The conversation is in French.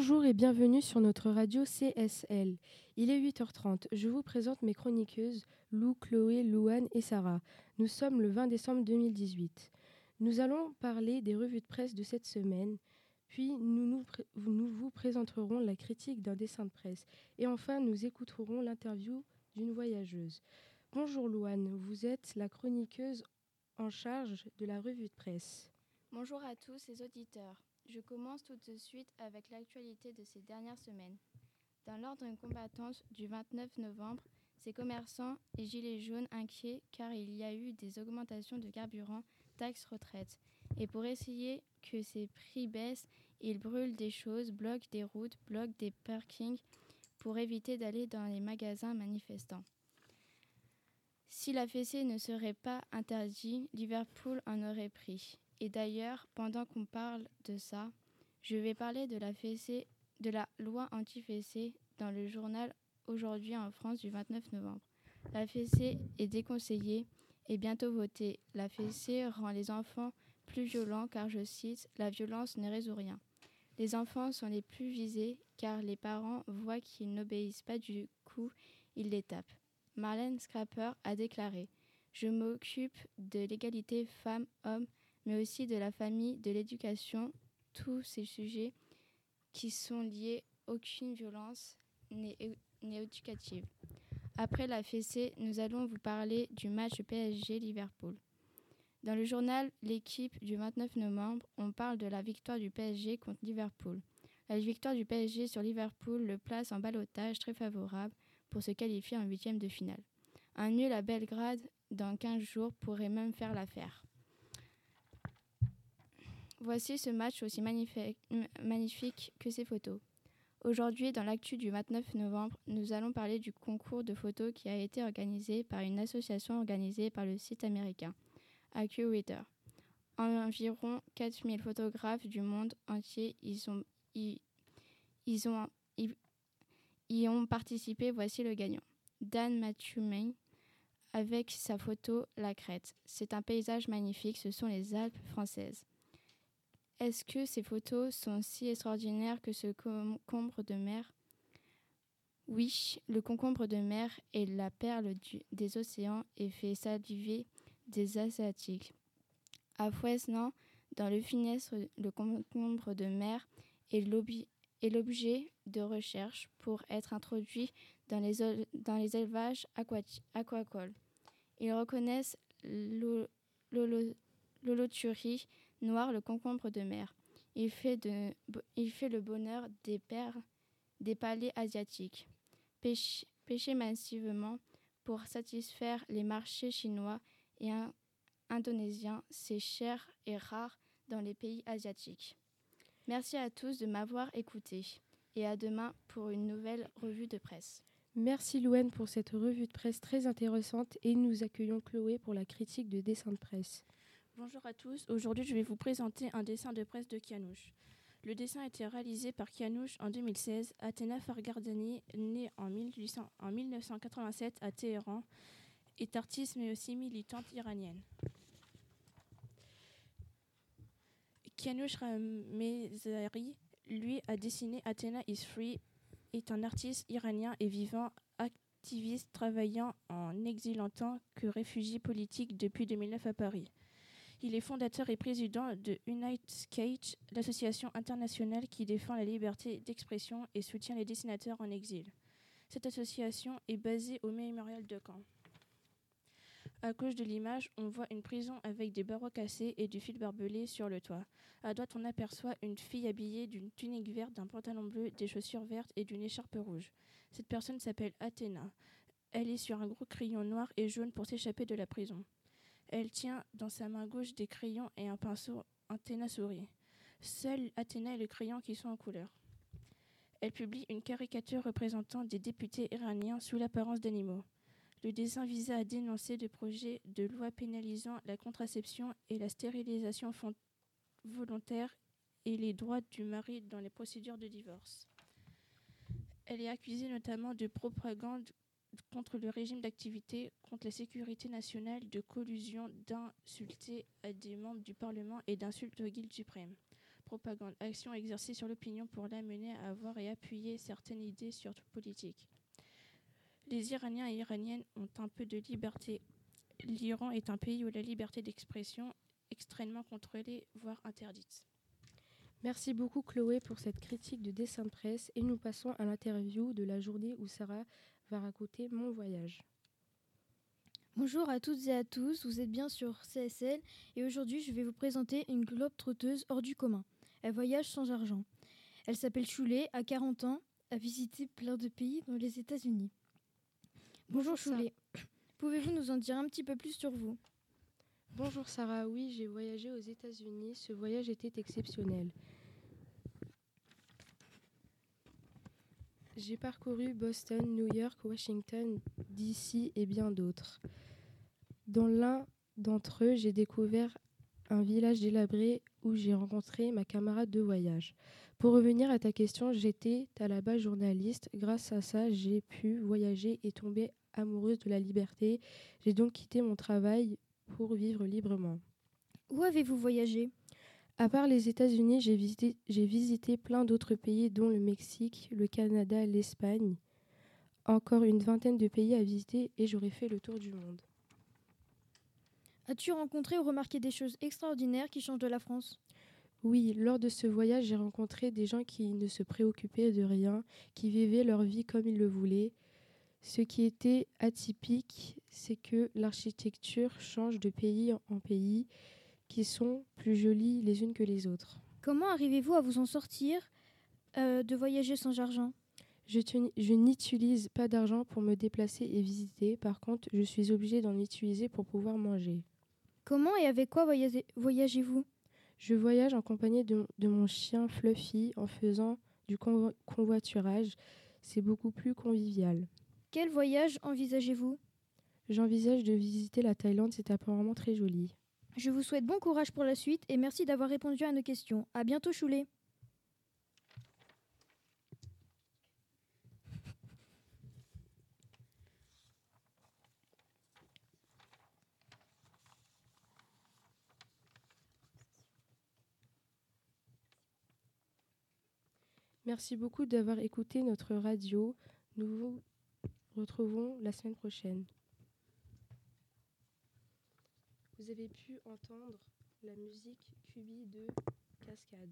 Bonjour et bienvenue sur notre radio CSL. Il est 8h30. Je vous présente mes chroniqueuses Lou, Chloé, Louane et Sarah. Nous sommes le 20 décembre 2018. Nous allons parler des revues de presse de cette semaine, puis nous, vous présenterons la critique d'un dessin de presse et enfin nous écouterons l'interview d'une voyageuse. Bonjour Louane, vous êtes la chroniqueuse en charge de la revue de presse. Bonjour à tous les auditeurs. Je commence tout de suite avec l'actualité de ces dernières semaines. Dans l'ordre combattante du 29 novembre, ces commerçants et gilets jaunes inquiets car il y a eu des augmentations de carburant, taxes, retraite. Et pour essayer que ces prix baissent, ils brûlent des choses, bloquent des routes, bloquent des parkings pour éviter d'aller dans les magasins manifestants. Si la fessée ne serait pas interdite, Liverpool en aurait pris. Et d'ailleurs, pendant qu'on parle de ça, je vais parler de la fessée, de la loi anti-fessée dans le journal Aujourd'hui en France du 29 novembre. La fessée est déconseillée et bientôt votée. La fessée rend les enfants plus violents car, je cite, la violence ne résout rien. Les enfants sont les plus visés car les parents voient qu'ils n'obéissent pas du coup, ils les tapent. Marlène Scrapper a déclaré Je m'occupe de l'égalité femmes-hommes mais aussi de la famille, de l'éducation, tous ces sujets qui sont liés, aucune violence n'est éducative. Après la fessée, nous allons vous parler du match PSG-Liverpool. Dans le journal L'équipe du 29 novembre, on parle de la victoire du PSG contre Liverpool. La victoire du PSG sur Liverpool le place en balotage très favorable pour se qualifier en huitième de finale. Un nul à Belgrade dans 15 jours pourrait même faire l'affaire. Voici ce match aussi magnifique, que ses photos. Aujourd'hui, dans l'actu du 29 novembre, nous allons parler du concours de photos qui a été organisé par une association organisée par le site américain AccuReader. Environ 4000 photographes du monde entier y, ont, participé. Voici le gagnant. Dan Matthew avec sa photo La Crête. C'est un paysage magnifique, ce sont les Alpes françaises. Est-ce que ces photos sont si extraordinaires que ce concombre de mer? Oui, le concombre de mer est la perle des océans et fait saliver des Asiatiques. À Fouesnant, dans le Finestre, le concombre de mer est l'objet de recherche pour être introduit dans les, dans les élevages aquacoles. Ils reconnaissent l'holoturie noir le concombre de mer. Il fait, le bonheur des pères des palais asiatiques. Pêcher, massivement pour satisfaire les marchés chinois et indonésiens, c'est cher et rare dans les pays asiatiques. Merci à tous de m'avoir écouté et à demain pour une nouvelle revue de presse. Merci Louane pour cette revue de presse très intéressante et nous accueillons Chloé pour la critique de dessin de presse. Bonjour à tous, aujourd'hui je vais vous présenter un dessin de presse de Kianouch. Le dessin a été réalisé par Kianouch en 2016. Athéna Fargardani, née en, 1987 à Téhéran, est artiste mais aussi militante iranienne. Kianouch Ramezari, lui, a dessiné Athena is Free, est un artiste iranien et vivant activiste travaillant en exil en tant que réfugié politique depuis 2009 à Paris. Il est fondateur et président de Unite Skate, l'association internationale qui défend la liberté d'expression et soutient les dessinateurs en exil. Cette association est basée au mémorial de Caen. À gauche de l'image, on voit une prison avec des barreaux cassés et du fil barbelé sur le toit. À droite, on aperçoit une fille habillée d'une tunique verte, d'un pantalon bleu, des chaussures vertes et d'une écharpe rouge. Cette personne s'appelle Athéna. Elle est sur un gros crayon noir et jaune pour s'échapper de la prison. Elle tient dans sa main gauche des crayons et un pinceau. Athéna sourit. Seul Athéna et le crayon qui sont en couleur. Elle publie une caricature représentant des députés iraniens sous l'apparence d'animaux. Le dessin visait à dénoncer des projets de loi pénalisant la contraception et la stérilisation volontaire et les droits du mari dans les procédures de divorce. Elle est accusée notamment de propagande contre le régime d'activité, contre la sécurité nationale, de collusion, d'insulter à des membres du Parlement et d'insulter au guild suprême. propagande, action exercée sur l'opinion pour l'amener à avoir et appuyer certaines idées surtout politiques. Les Iraniens et Iraniennes ont un peu de liberté. L'Iran est un pays où la liberté d'expression est extrêmement contrôlée, voire interdite. Merci beaucoup Chloé pour cette critique de dessin de presse et nous passons à l'interview de la journée où Sarah va raconter mon voyage. Bonjour à toutes et à tous, vous êtes bien sur CSL et aujourd'hui je vais vous présenter une globe trotteuse hors du commun. Elle voyage sans argent. Elle s'appelle Choulet, a 40 ans, a visité plein de pays dans les États-Unis. Bonjour, Choulet, pouvez-vous nous en dire un petit peu plus sur vous? Bonjour Sarah, oui j'ai voyagé aux États-Unis, ce voyage était exceptionnel. J'ai parcouru Boston, New York, Washington, DC et bien d'autres. Dans l'un d'entre eux, j'ai découvert un village délabré où j'ai rencontré ma camarade de voyage. Pour revenir à ta question, j'étais à la base journaliste. Grâce à ça, j'ai pu voyager et tomber amoureuse de la liberté. J'ai donc quitté mon travail pour vivre librement. Où avez-vous voyagé? À part les États-Unis, j'ai visité, j'ai visité plein d'autres pays, dont le Mexique, le Canada, l'Espagne. Encore une vingtaine de pays à visiter et j'aurais fait le tour du monde. As-tu rencontré ou remarqué des choses extraordinaires qui changent de la France? Oui, lors de ce voyage, j'ai rencontré des gens qui ne se préoccupaient de rien, qui vivaient leur vie comme ils le voulaient. Ce qui était atypique, c'est que l'architecture change de pays en pays, qui sont plus jolies les unes que les autres. Comment arrivez-vous à vous en sortir euh, de voyager sans argent? Je, n'utilise pas d'argent pour me déplacer et visiter, par contre, je suis obligée d'en utiliser pour pouvoir manger. Comment et avec quoi voyagez- voyagez-vous? Je voyage en compagnie de, de mon chien Fluffy en faisant du convo- convoiturage. C'est beaucoup plus convivial. Quel voyage envisagez-vous? J'envisage de visiter la Thaïlande, c'est apparemment très joli. Je vous souhaite bon courage pour la suite et merci d'avoir répondu à nos questions. À bientôt, Choulet. Merci beaucoup d'avoir écouté notre radio. Nous vous retrouvons la semaine prochaine. Vous avez pu entendre la musique Cubi de Cascade.